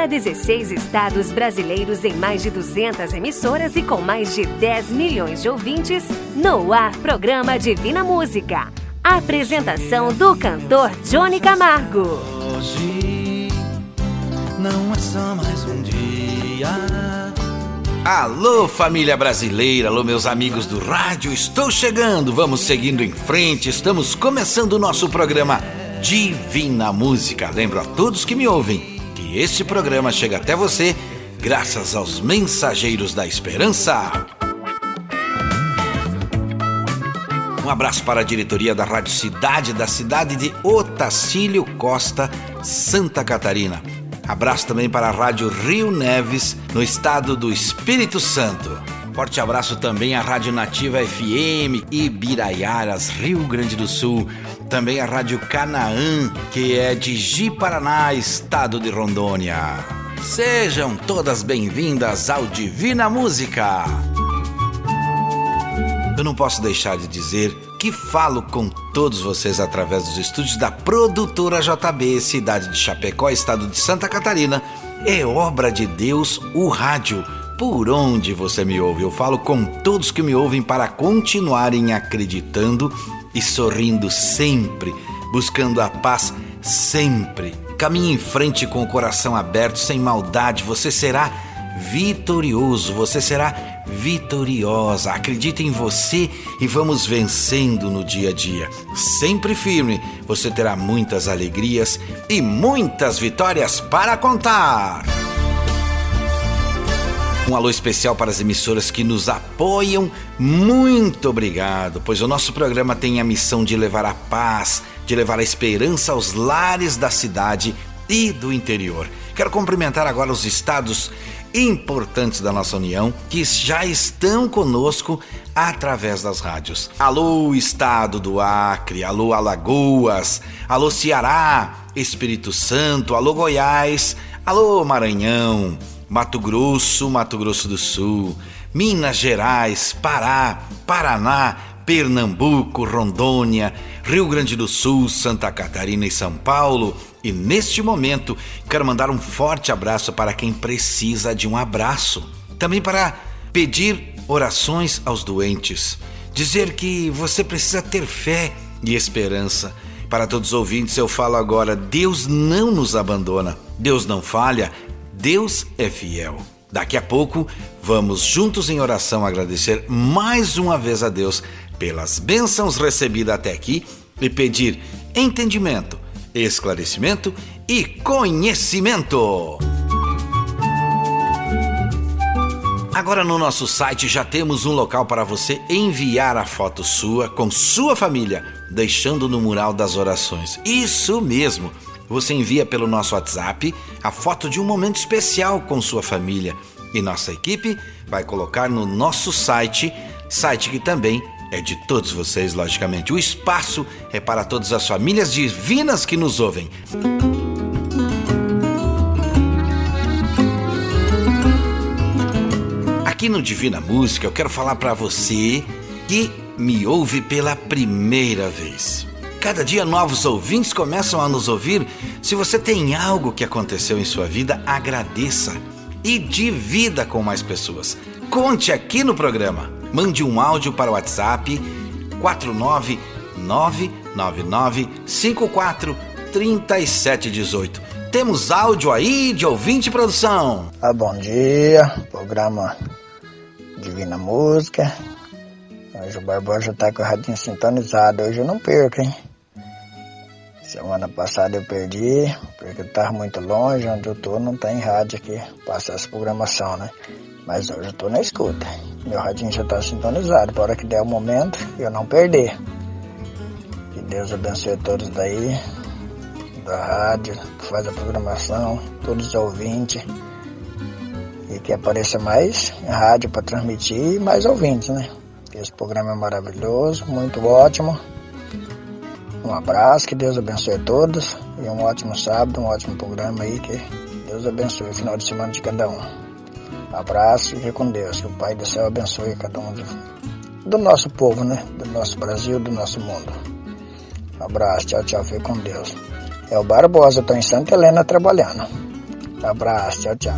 para 16 estados brasileiros em mais de 200 emissoras e com mais de 10 milhões de ouvintes, no ar programa Divina Música. Apresentação do cantor Johnny Camargo. Hoje não é só mais um dia. Alô, família brasileira, alô, meus amigos do rádio, estou chegando, vamos seguindo em frente, estamos começando o nosso programa Divina Música. Lembro a todos que me ouvem este programa chega até você graças aos Mensageiros da Esperança. Um abraço para a diretoria da Rádio Cidade, da cidade de Otacílio Costa, Santa Catarina. Abraço também para a Rádio Rio Neves, no estado do Espírito Santo. Forte abraço também à Rádio Nativa FM Ibiraiaras, Rio Grande do Sul. Também a Rádio Canaã, que é de Ji Paraná, estado de Rondônia. Sejam todas bem-vindas ao Divina Música. Eu não posso deixar de dizer que falo com todos vocês através dos estúdios da produtora JB, cidade de Chapecó, estado de Santa Catarina. É obra de Deus o rádio. Por onde você me ouve, eu falo com todos que me ouvem para continuarem acreditando e sorrindo sempre, buscando a paz sempre. Caminhe em frente com o coração aberto, sem maldade, você será vitorioso, você será vitoriosa. Acredite em você e vamos vencendo no dia a dia. Sempre firme, você terá muitas alegrias e muitas vitórias para contar. Um alô especial para as emissoras que nos apoiam. Muito obrigado, pois o nosso programa tem a missão de levar a paz, de levar a esperança aos lares da cidade e do interior. Quero cumprimentar agora os estados importantes da nossa união que já estão conosco através das rádios. Alô, estado do Acre, alô, Alagoas, alô, Ceará, Espírito Santo, alô, Goiás, alô, Maranhão, Mato Grosso, Mato Grosso do Sul, Minas Gerais, Pará, Paraná, Pernambuco, Rondônia, Rio Grande do Sul, Santa Catarina e São Paulo. E neste momento, quero mandar um forte abraço para quem precisa de um abraço. Também para pedir orações aos doentes. Dizer que você precisa ter fé e esperança. Para todos os ouvintes, eu falo agora: Deus não nos abandona, Deus não falha, Deus é fiel. Daqui a pouco, vamos juntos em oração agradecer mais uma vez a Deus pelas bênçãos recebidas até aqui e pedir entendimento esclarecimento e conhecimento. Agora no nosso site já temos um local para você enviar a foto sua com sua família, deixando no mural das orações. Isso mesmo! Você envia pelo nosso WhatsApp a foto de um momento especial com sua família e nossa equipe vai colocar no nosso site, site que também é de todos vocês, logicamente. O espaço é para todas as famílias divinas que nos ouvem. Aqui no Divina Música, eu quero falar para você que me ouve pela primeira vez. Cada dia novos ouvintes começam a nos ouvir. Se você tem algo que aconteceu em sua vida, agradeça e divida com mais pessoas. Conte aqui no programa mande um áudio para o WhatsApp 49999543718. Temos áudio aí de ouvinte produção. Ah, bom dia, programa Divina Música. Hoje o Barbosa tá com o radinho sintonizado. Hoje eu não perco, hein? Semana passada eu perdi, porque eu tava muito longe, onde eu tô não tem rádio aqui, passar essa programação, né? Mas hoje eu tô na escuta. Meu radinho já tá sintonizado. Para hora que der o momento, eu não perder. Que Deus abençoe todos daí, da rádio, que faz a programação, todos os ouvintes. E que apareça mais rádio para transmitir e mais ouvintes, né? Esse programa é maravilhoso, muito ótimo. Um abraço, que Deus abençoe a todos. E um ótimo sábado, um ótimo programa aí. Que Deus abençoe o final de semana de cada um. Abraço e com Deus. Que o Pai do céu abençoe cada um de, do nosso povo, né? Do nosso Brasil, do nosso mundo. Abraço, tchau, tchau, fique com Deus. É o Barbosa, estou em Santa Helena trabalhando. Abraço, tchau, tchau.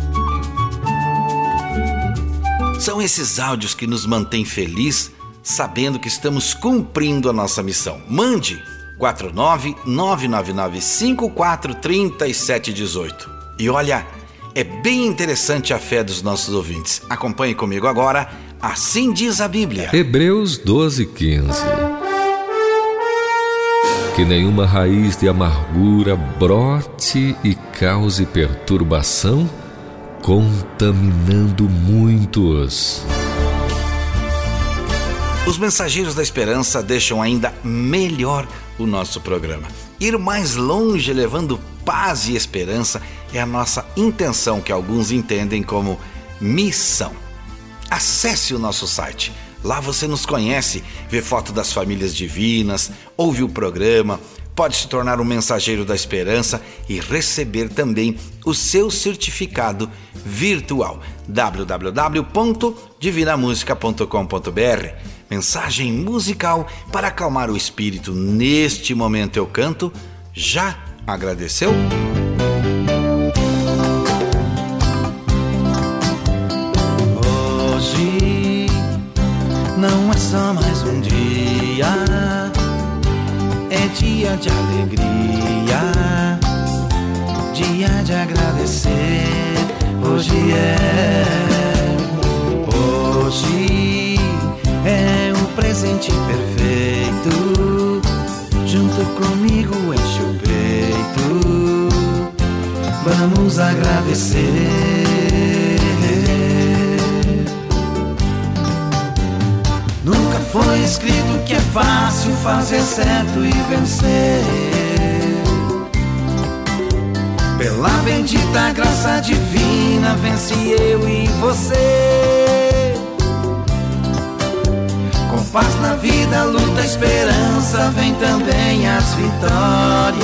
São esses áudios que nos mantêm feliz, sabendo que estamos cumprindo a nossa missão. Mande 49999543718. E olha, é bem interessante a fé dos nossos ouvintes. Acompanhe comigo agora. Assim diz a Bíblia. Hebreus 12, 15. Que nenhuma raiz de amargura brote e cause perturbação, contaminando muitos. Os mensageiros da esperança deixam ainda melhor o nosso programa. Ir mais longe levando paz e esperança é a nossa intenção que alguns entendem como missão. Acesse o nosso site. Lá você nos conhece, vê foto das famílias divinas, ouve o programa, pode se tornar um mensageiro da esperança e receber também o seu certificado virtual www.divinamusica.com.br mensagem musical para acalmar o espírito. Neste momento eu canto. Já agradeceu? Hoje não é só mais um dia, é dia de alegria, dia de agradecer. Hoje é, presente perfeito. Junto comigo enche o peito. Vamos agradecer. Nunca foi escrito que é fácil fazer certo e vencer. Pela bendita graça divina, vence eu e você paz na vida, luta, esperança, vem também as vitórias.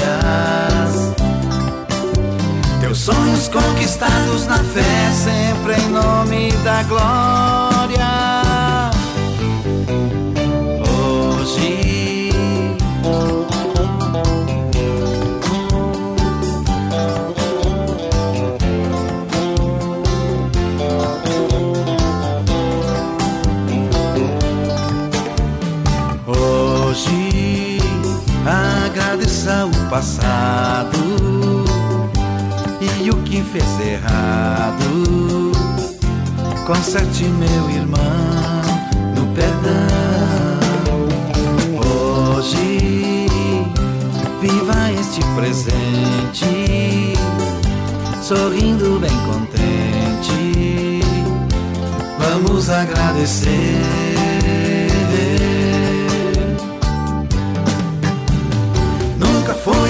Teus sonhos conquistados na fé, sempre em nome da glória. Passado e o que fez errado. Conserte, meu irmão, no perdão. Hoje, viva este presente, sorrindo bem contente. Vamos agradecer.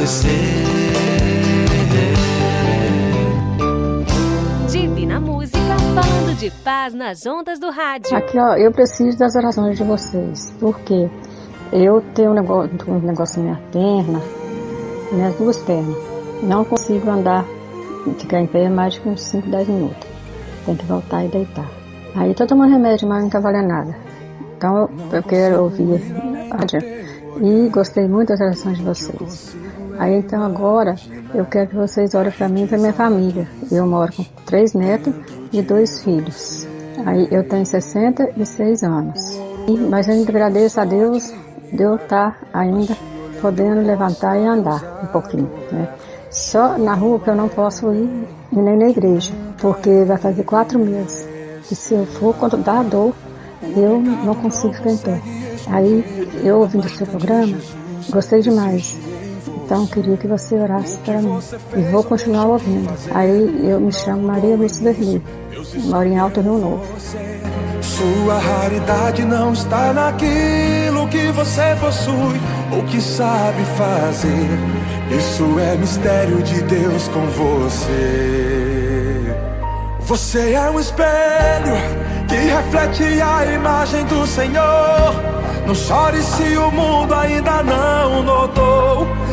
Vamos agradecer. de paz nas ondas do rádio. Aqui, ó, eu preciso das orações de vocês, porque eu tenho um negócio, um negócio na minha perna, minhas duas pernas. Não consigo andar, ficar em pé mais de uns 5, 10 minutos. Tem que voltar e deitar. Aí tô tomando remédio, mas não tá valendo nada. Então eu quero ouvir e gostei muito das orações de vocês. Aí então agora eu quero que vocês orem para mim e para minha família. Eu moro com três netos e dois filhos. Aí eu tenho 66 anos. Mas eu agradeço a Deus de eu estar ainda podendo levantar e andar um pouquinho. Né? Só na rua que eu não posso ir e nem na igreja, porque vai fazer quatro meses que se eu for quando dá dor, eu não consigo pé. Aí, eu ouvindo o seu programa, gostei demais. Então, queria que você orasse para mim. E vou continuar ouvindo. Aí, eu me chamo Maria Lúcia Verli. Moro em Alto Rio Novo. Sua raridade não está naquilo que você possui ou que sabe fazer. Isso é mistério de Deus com você. Você é um espelho que reflete a imagem do Senhor. Não chore se o mundo ainda não notou.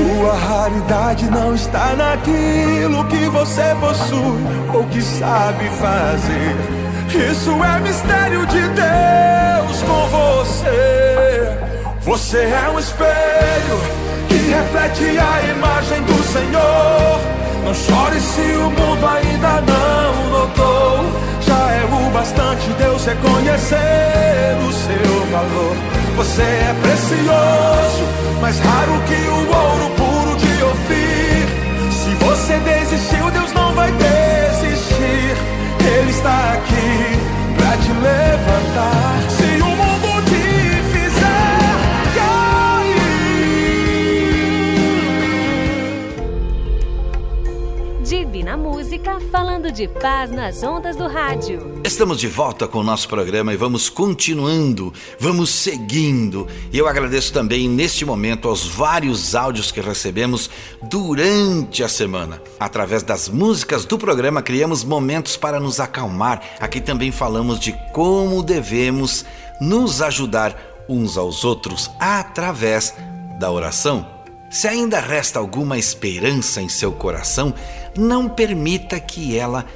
Sua raridade não está naquilo que você possui ou que sabe fazer. Isso é mistério de Deus com você. Você é um espelho que reflete a imagem do Senhor. Não chore se o mundo ainda não notou já é o bastante Deus reconhecer o seu valor. Você é precioso, mais raro que o ouro puro de Ofir. Se você desistiu, Deus não vai desistir. Ele está aqui pra te levantar. Música falando de paz nas ondas do rádio. Estamos de volta com o nosso programa e vamos continuando, vamos seguindo. E eu agradeço também neste momento aos vários áudios que recebemos durante a semana. Através das músicas do programa, criamos momentos para nos acalmar. Aqui também falamos de como devemos nos ajudar uns aos outros através da oração. Se ainda resta alguma esperança em seu coração, não permita que ela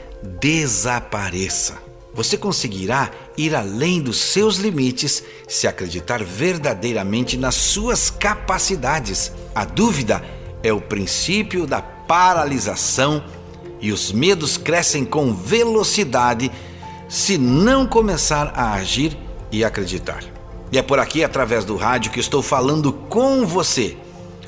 desapareça. Você conseguirá ir além dos seus limites se acreditar verdadeiramente nas suas capacidades. A dúvida é o princípio da paralisação e os medos crescem com velocidade se não começar a agir e acreditar. E é por aqui, através do rádio, que estou falando com você.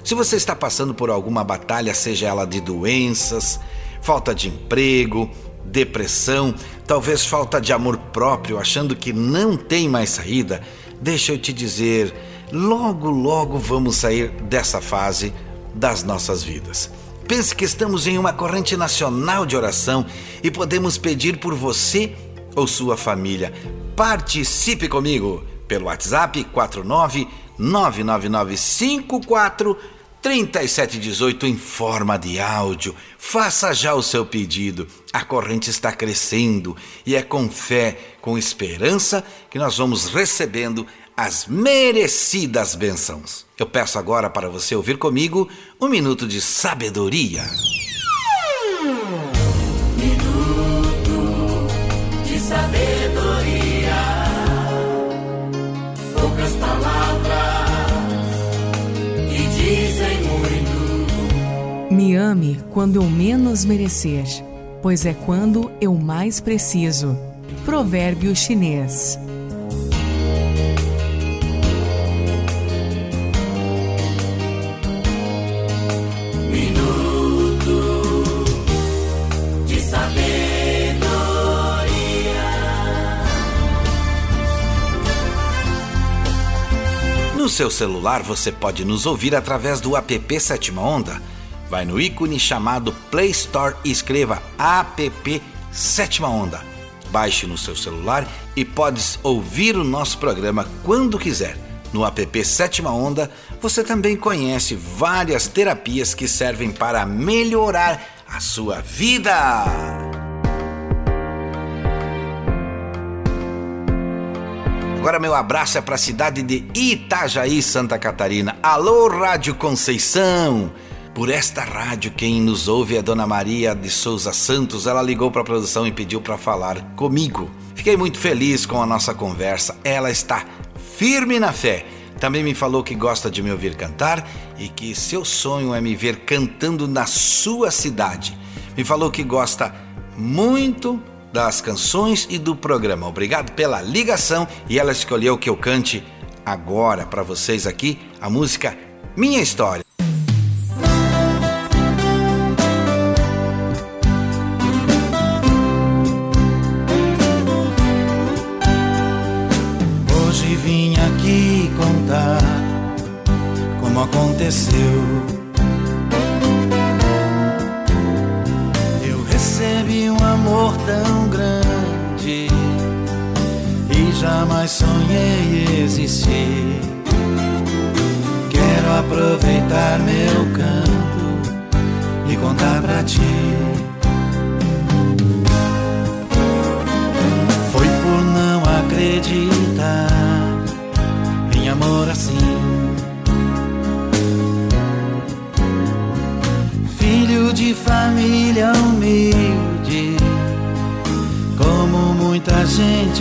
Se você está passando por alguma batalha, seja ela de doenças, falta de emprego, depressão, talvez falta de amor próprio, achando que não tem mais saída, deixa eu te dizer, logo, logo vamos sair dessa fase das nossas vidas. Pense que estamos em uma corrente nacional de oração e podemos pedir por você ou sua família. Participe comigo pelo WhatsApp 49 99954 3718 em forma de áudio. Faça já o seu pedido. A corrente está crescendo e é com fé, com esperança que nós vamos recebendo as merecidas bênçãos. Eu peço agora para você ouvir comigo um minuto de sabedoria. Minuto de sabedoria. Ame quando eu menos merecer, pois é quando eu mais preciso. Provérbio chinês. No seu celular você pode nos ouvir através do app Sétima Onda. Vai no ícone chamado Play Store e escreva app Sétima Onda. baixe no seu celular e podes ouvir o nosso programa quando quiser. No app Sétima Onda, você também conhece várias terapias que servem para melhorar a sua vida. Agora meu abraço é para a cidade de Itajaí, Santa Catarina. Alô, Rádio Conceição. Por esta rádio, quem nos ouve é Dona Maria de Souza Santos. Ela ligou para a produção e pediu para falar comigo. Fiquei muito feliz com a nossa conversa. Ela está firme na fé. Também me falou que gosta de me ouvir cantar e que seu sonho é me ver cantando na sua cidade. Me falou que gosta muito das canções e do programa. Obrigado pela ligação e ela escolheu que eu cante agora para vocês aqui a música Minha História.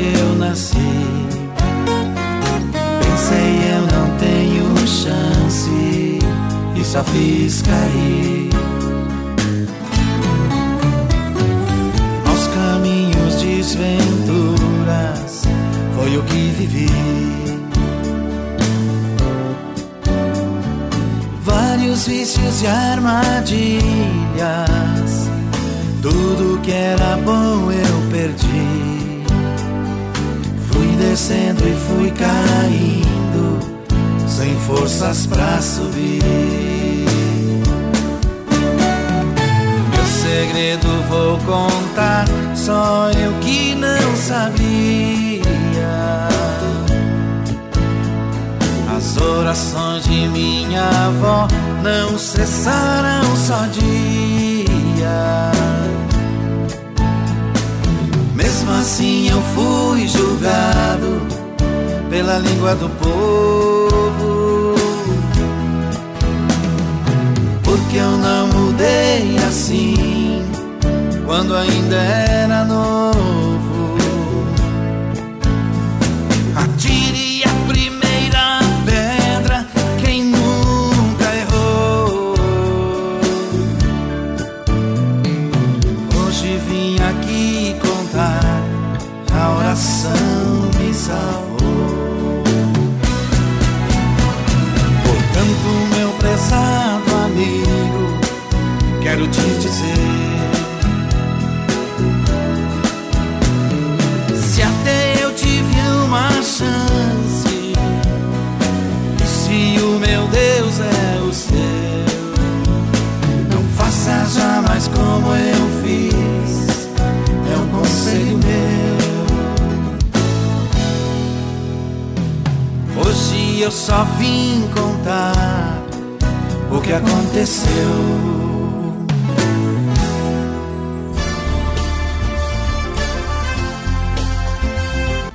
Eu nasci. Pensei eu não tenho chance e só fiz cair. Aos caminhos desventuras foi o que vivi. vários vícios e armadilhas. Tudo que era bom eu perdi. Descendo e fui caindo, sem forças pra subir. Meu segredo vou contar, só eu que não sabia. As orações de minha avó não cessaram só dia. Mesmo assim eu fui julgado pela língua do povo. Porque eu não mudei assim quando ainda era novo. Quero eu só vim contar o que aconteceu.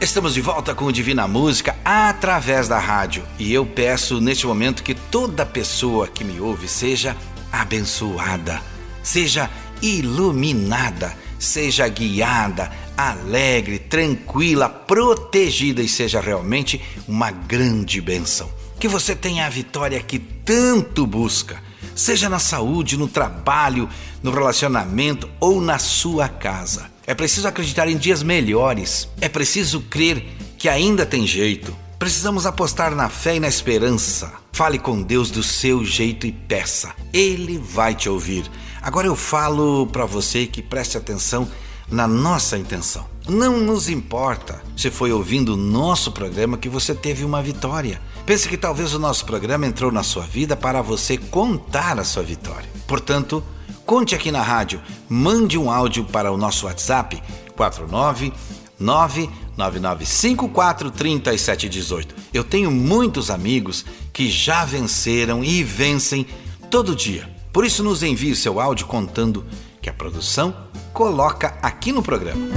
Estamos de volta com Divina Música através da rádio e eu peço neste momento que toda pessoa que me ouve seja abençoada, seja iluminada, seja guiada, alegre, tranquila, protegida e seja realmente uma grande bênção. Que você tenha a vitória que tanto busca, seja na saúde, no trabalho, no relacionamento ou na sua casa. É preciso acreditar em dias melhores. É preciso crer que ainda tem jeito. Precisamos apostar na fé e na esperança. Fale com Deus do seu jeito e peça. Ele vai te ouvir. Agora eu falo para você que preste atenção na nossa intenção. Não nos importa se foi ouvindo o nosso programa que você teve uma vitória. Pense que talvez o nosso programa entrou na sua vida para você contar a sua vitória. Portanto, Conte aqui na rádio, mande um áudio para o nosso WhatsApp 49 99954 3718. Eu tenho muitos amigos que já venceram e vencem todo dia. Por isso, nos envie o seu áudio contando que a produção coloca aqui no programa.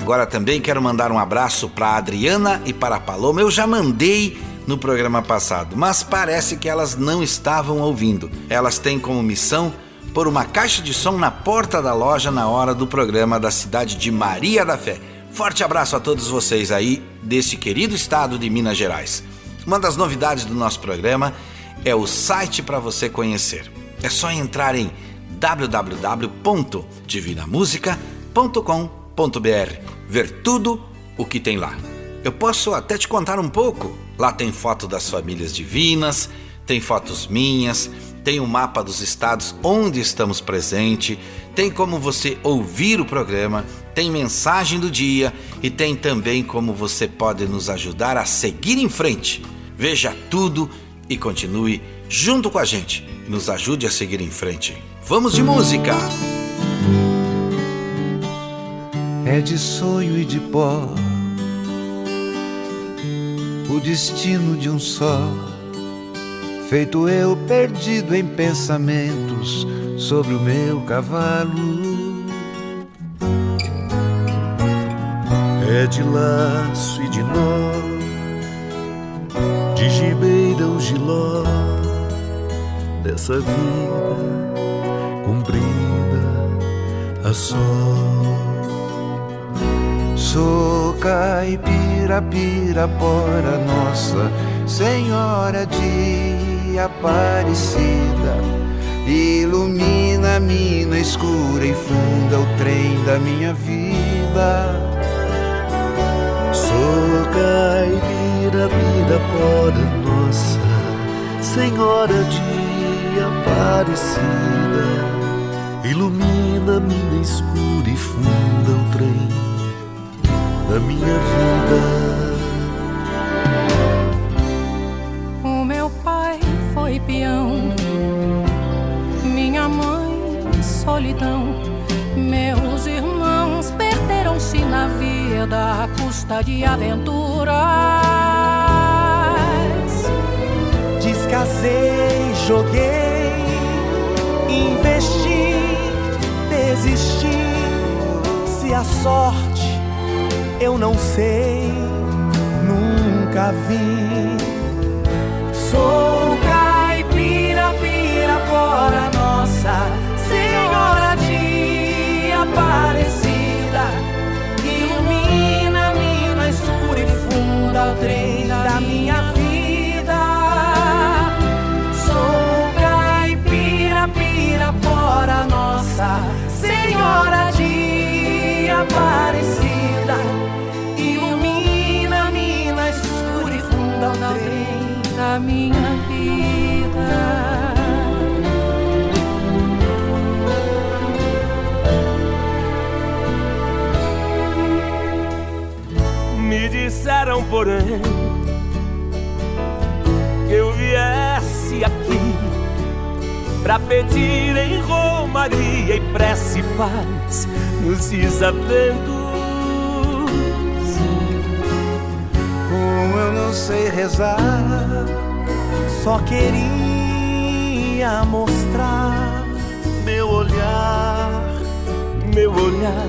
Agora também quero mandar um abraço para Adriana e para a Paloma. Eu já mandei no programa passado, mas parece que elas não estavam ouvindo. Elas têm como missão pôr uma caixa de som na porta da loja na hora do programa da cidade de Maria da Fé. Forte abraço a todos vocês aí desse querido estado de Minas Gerais. Uma das novidades do nosso programa é o site para você conhecer. É só entrar em www.divinamusica.com.br, ver tudo o que tem lá. Eu posso até te contar um pouco. Lá tem foto das famílias divinas, tem fotos minhas, tem o um mapa dos estados onde estamos presente, tem como você ouvir o programa, tem mensagem do dia e tem também como você pode nos ajudar a seguir em frente. Veja tudo e continue junto com a gente. Nos ajude a seguir em frente. Vamos de música! É de sonho e de pó o destino de um só. Feito eu perdido em pensamentos sobre o meu cavalo. É de laço e de nó, de gibeira o giló, dessa vida comprida a sol. Sou caipira, pirapora, Nossa Senhora de Aparecida. Ilumina a mina escura e funda o trem da minha vida. Sou caipira, pirapora, Nossa Senhora de Aparecida. Ilumina a mina escura e funda o trem da minha vida. O meu pai foi peão, minha mãe solidão. Meus irmãos perderam-se na vida à custa de aventuras. Descasei, joguei, investi, desisti. Se a sorte eu não sei, nunca vi. Sou porém, que eu viesse aqui para pedir em romaria e prece paz nos desaventos. Como eu não sei rezar só queria mostrar meu olhar, meu olhar,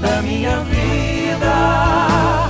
da minha vida.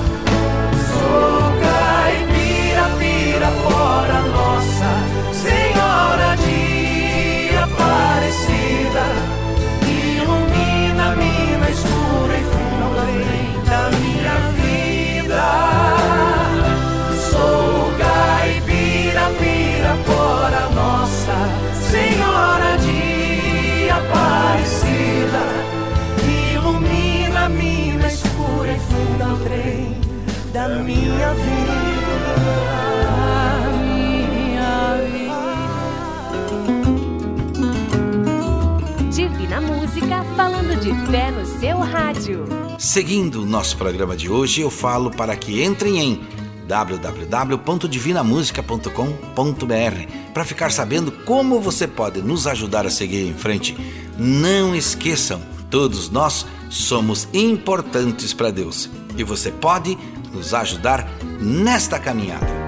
Seu rádio. Seguindo o nosso programa de hoje, eu falo para que entrem em www.divinamusica.com.br para ficar sabendo como você pode nos ajudar a seguir em frente. Não esqueçam, todos nós somos importantes para Deus e você pode nos ajudar nesta caminhada.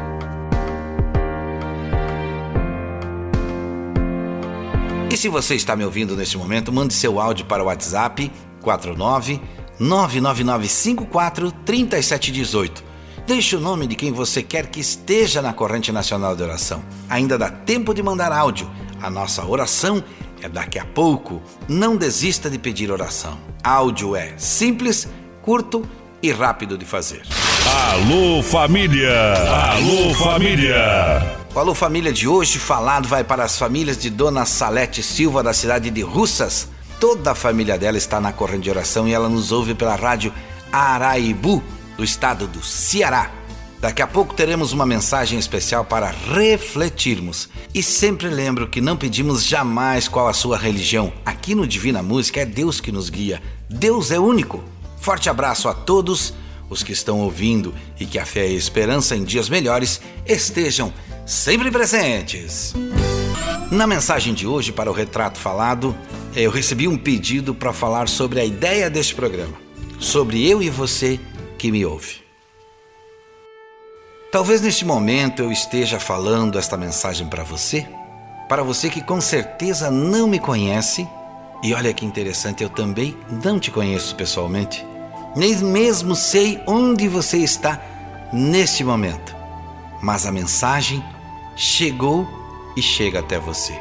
E se você está me ouvindo neste momento, mande seu áudio para o WhatsApp 49 99954 3718. Deixe o nome de quem você quer que esteja na corrente nacional de oração. Ainda dá tempo de mandar áudio. A nossa oração é daqui a pouco. Não desista de pedir oração. Áudio é simples, curto e rápido de fazer. Alô família! Alô família! O Alô Família de hoje falado vai para as famílias de Dona Salete Silva da cidade de Russas. Toda a família dela está na corrente de oração e ela nos ouve pela rádio Araibu, do estado do Ceará. Daqui a pouco teremos uma mensagem especial para refletirmos. E sempre lembro que não pedimos jamais qual a sua religião. Aqui no Divina Música é Deus que nos guia. Deus é único. Forte abraço a todos os que estão ouvindo e que a fé e a esperança em dias melhores estejam sempre presentes. Na mensagem de hoje para o Retrato Falado, eu recebi um pedido para falar sobre a ideia deste programa, sobre eu e você que me ouve. Talvez neste momento eu esteja falando esta mensagem para você, para você que com certeza não me conhece, e olha que interessante, eu também não te conheço pessoalmente, nem mesmo sei onde você está neste momento, mas a mensagem chegou e chega até você.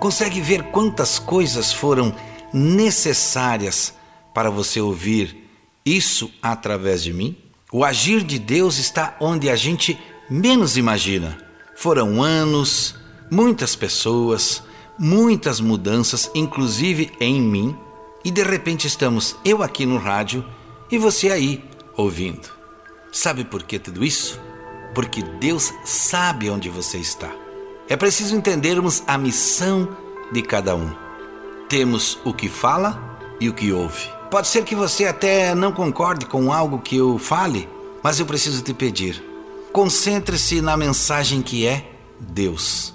Consegue ver quantas coisas foram necessárias para você ouvir isso através de mim? O agir de Deus está onde a gente menos imagina. Foram anos, muitas pessoas, muitas mudanças, inclusive em mim, e de repente estamos eu aqui no rádio e você aí ouvindo. Sabe por que tudo isso? porque Deus sabe onde você está. É preciso entendermos a missão de cada um. Temos o que fala e o que ouve. Pode ser que você até não concorde com algo que eu fale, mas eu preciso te pedir. Concentre-se na mensagem que é Deus.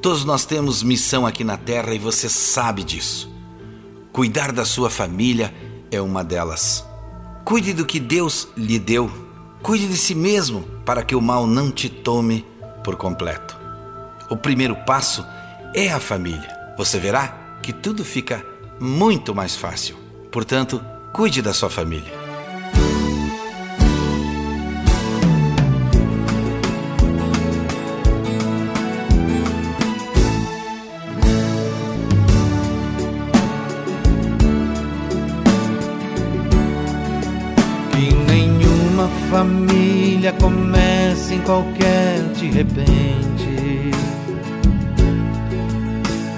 Todos nós temos missão aqui na terra e você sabe disso. Cuidar da sua família é uma delas. Cuide do que Deus lhe deu Cuide de si mesmo para que o mal não te tome por completo. O primeiro passo é a família. Você verá que tudo fica muito mais fácil. Portanto, cuide da sua família. família começa em qualquer de repente.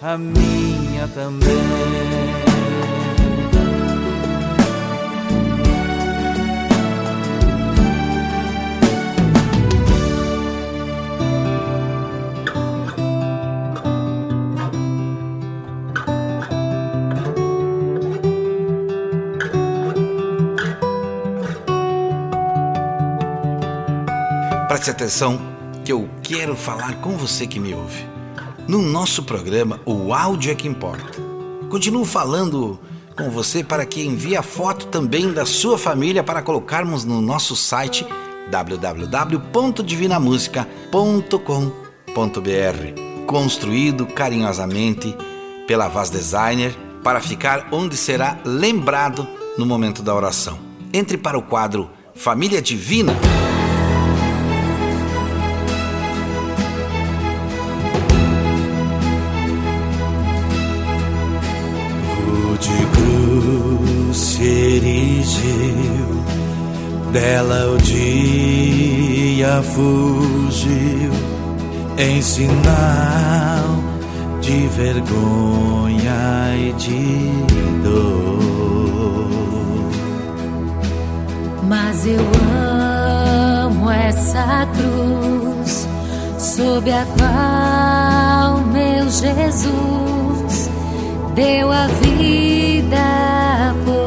a minha também. Preste atenção que eu quero falar com você que me ouve. No nosso programa, o áudio é que importa. Continuo falando com você para que envie a foto também da sua família para colocarmos no nosso site www.divinamusica.com.br, construído carinhosamente pela Vaz Designer para ficar onde será lembrado no momento da oração. Entre para o quadro Família Divina. Dela o dia fugiu em sinal de vergonha e de dor. Mas eu amo essa cruz sob a qual meu Jesus deu a vida por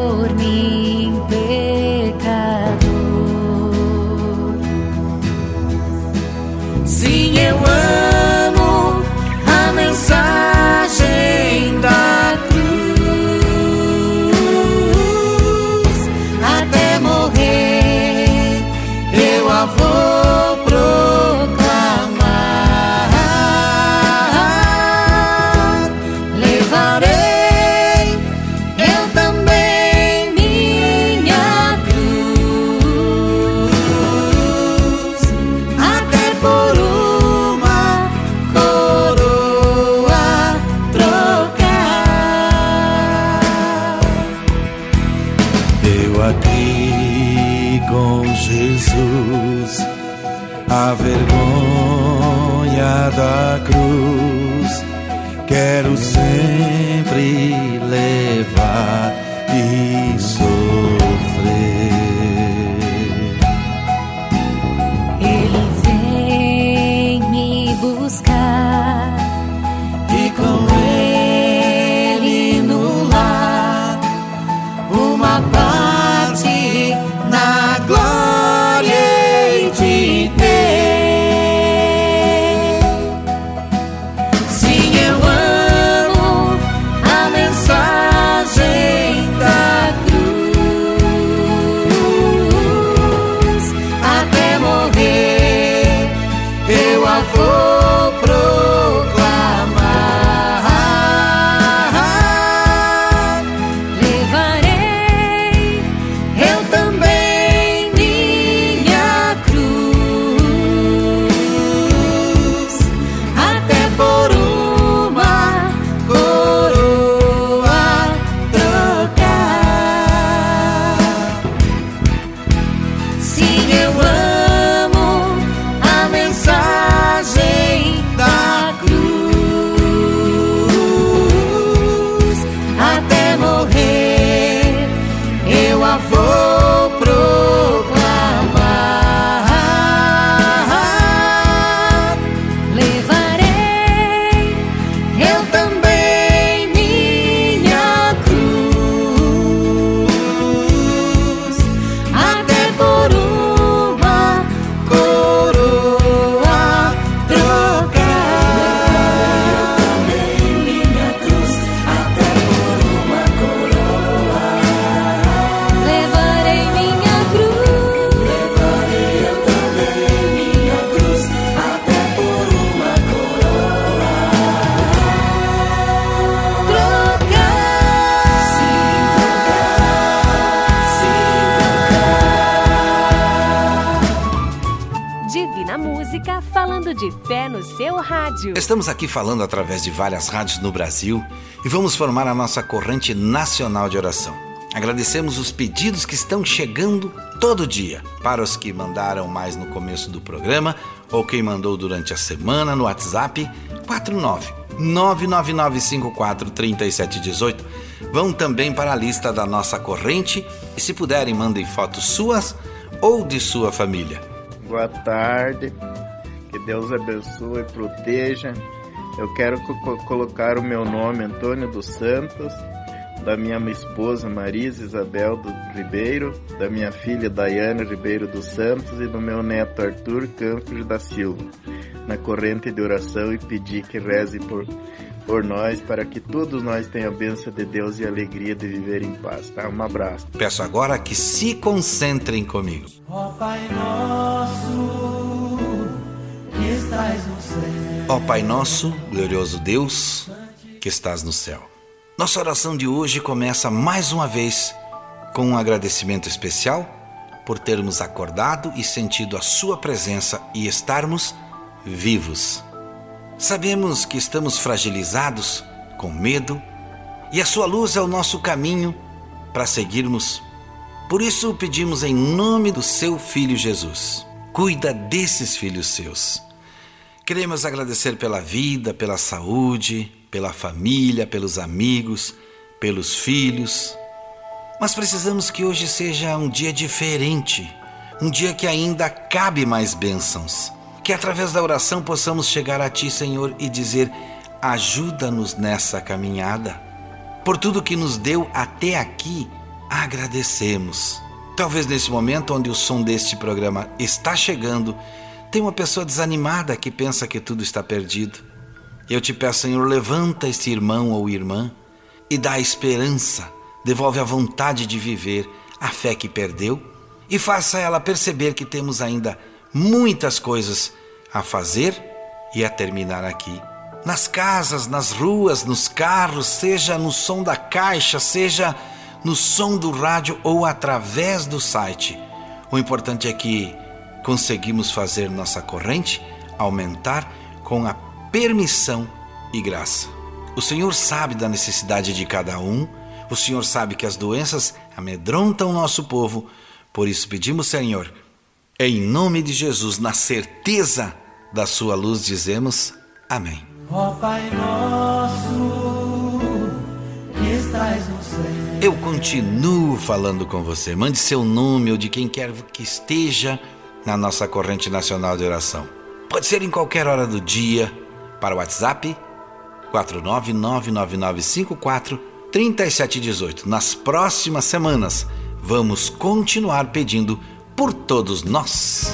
Estamos aqui falando através de várias rádios no Brasil e vamos formar a nossa corrente nacional de oração. Agradecemos os pedidos que estão chegando todo dia. Para os que mandaram mais no começo do programa ou quem mandou durante a semana no WhatsApp 49 999543718 vão também para a lista da nossa corrente e se puderem mandem fotos suas ou de sua família. Boa tarde. Que Deus abençoe e proteja. Eu quero co colocar o meu nome, Antônio dos Santos, da minha esposa Marisa Isabel do Ribeiro, da minha filha Daiane Ribeiro dos Santos e do meu neto Arthur Campos da Silva, na corrente de oração e pedir que reze por, por nós, para que todos nós tenham a bênção de Deus e a alegria de viver em paz. Tá? Um abraço. Peço agora que se concentrem comigo. Ó oh, Pai nosso Ó Pai nosso, glorioso Deus, que estás no céu. Nossa oração de hoje começa mais uma vez com um agradecimento especial por termos acordado e sentido a Sua presença e estarmos vivos. Sabemos que estamos fragilizados, com medo, e a Sua luz é o nosso caminho para seguirmos. Por isso pedimos em nome do Seu Filho Jesus. Cuida desses filhos seus Queremos agradecer pela vida, pela saúde, pela família, pelos amigos, pelos filhos. Mas precisamos que hoje seja um dia diferente, um dia que ainda cabe mais bênçãos. Que através da oração possamos chegar a Ti, Senhor, e dizer: ajuda-nos nessa caminhada. Por tudo que nos deu até aqui, agradecemos. Talvez nesse momento onde o som deste programa está chegando, tem uma pessoa desanimada que pensa que tudo está perdido. Eu te peço, Senhor, levanta este irmão ou irmã e dá esperança, devolve a vontade de viver, a fé que perdeu e faça ela perceber que temos ainda muitas coisas a fazer e a terminar aqui. Nas casas, nas ruas, nos carros, seja no som da caixa, seja no som do rádio ou através do site. O importante é que conseguimos fazer nossa corrente aumentar com a permissão e graça. O Senhor sabe da necessidade de cada um, o Senhor sabe que as doenças amedrontam o nosso povo, por isso pedimos, Senhor, em nome de Jesus, na certeza da Sua luz, dizemos Amém. Ó Pai nosso, que estás no céu. Eu continuo falando com você. Mande seu nome ou de quem quer que esteja na nossa corrente nacional de oração. Pode ser em qualquer hora do dia para o WhatsApp 49999543718. Nas próximas semanas, vamos continuar pedindo por todos nós.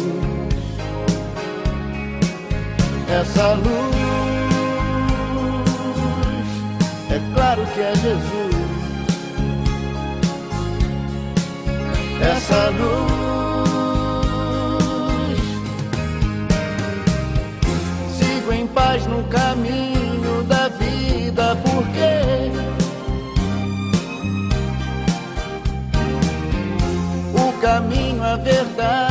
Essa luz, é claro que é Jesus. Essa luz, sigo em paz no caminho da vida, porque O caminho, a verdade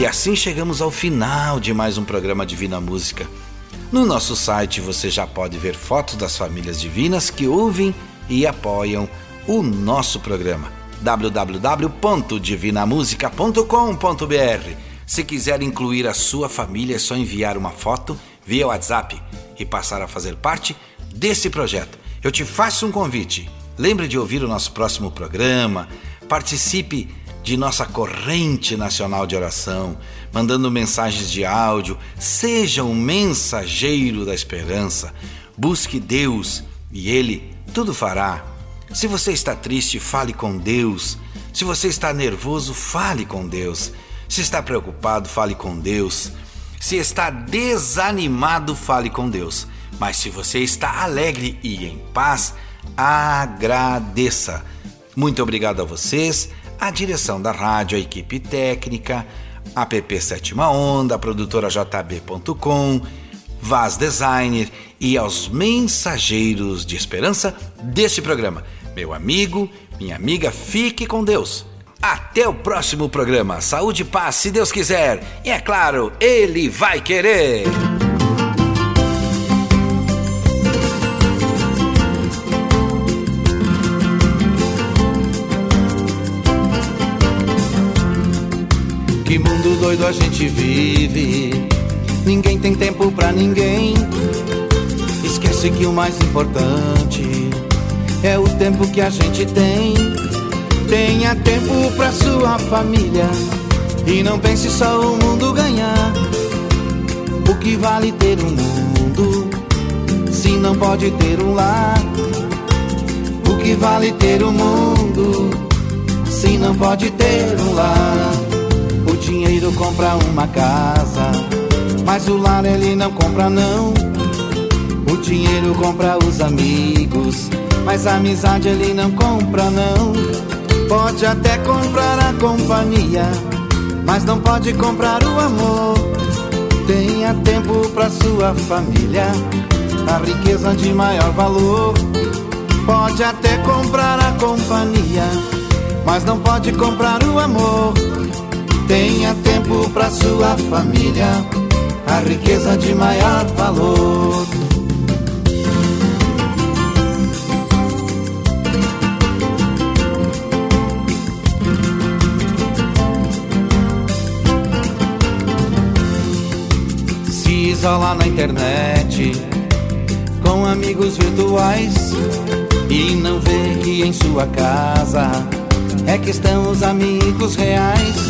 E assim chegamos ao final de mais um programa Divina Música. No nosso site você já pode ver fotos das famílias divinas que ouvem e apoiam o nosso programa www.divinamusica.com.br. Se quiser incluir a sua família, é só enviar uma foto via WhatsApp e passar a fazer parte desse projeto. Eu te faço um convite. Lembre de ouvir o nosso próximo programa, participe de nossa corrente nacional de oração, mandando mensagens de áudio. Seja um mensageiro da esperança. Busque Deus e Ele tudo fará. Se você está triste, fale com Deus. Se você está nervoso, fale com Deus. Se está preocupado, fale com Deus. Se está desanimado, fale com Deus. Mas se você está alegre e em paz, agradeça. Muito obrigado a vocês a direção da rádio, a equipe técnica, a PP Sétima Onda, a produtora JB.com, Vaz Designer e aos mensageiros de esperança deste programa. Meu amigo, minha amiga, fique com Deus. Até o próximo programa. Saúde e paz, se Deus quiser. E é claro, Ele vai querer. Doido a gente vive. Ninguém tem tempo pra ninguém. Esquece que o mais importante é o tempo que a gente tem. Tenha tempo pra sua família. E não pense só o mundo ganhar. O que vale ter um mundo se não pode ter um lar? O que vale ter um mundo se não pode ter um lar? Dinheiro compra uma casa, mas o lar ele não compra não. O dinheiro compra os amigos, mas a amizade ele não compra não. Pode até comprar a companhia, mas não pode comprar o amor. Tenha tempo para sua família, a riqueza de maior valor. Pode até comprar a companhia, mas não pode comprar o amor. Tenha tempo para sua família, a riqueza de maior valor. Se isola na internet com amigos virtuais e não vê que em sua casa é que estão os amigos reais.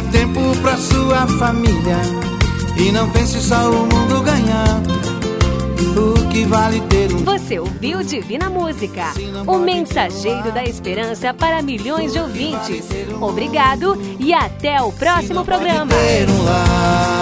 Tenha tempo pra sua família e não pense só o mundo ganhar. O que vale ter um. Você ouviu Divina Música, o mensageiro da esperança para milhões de ouvintes. Obrigado e até o próximo programa. Um.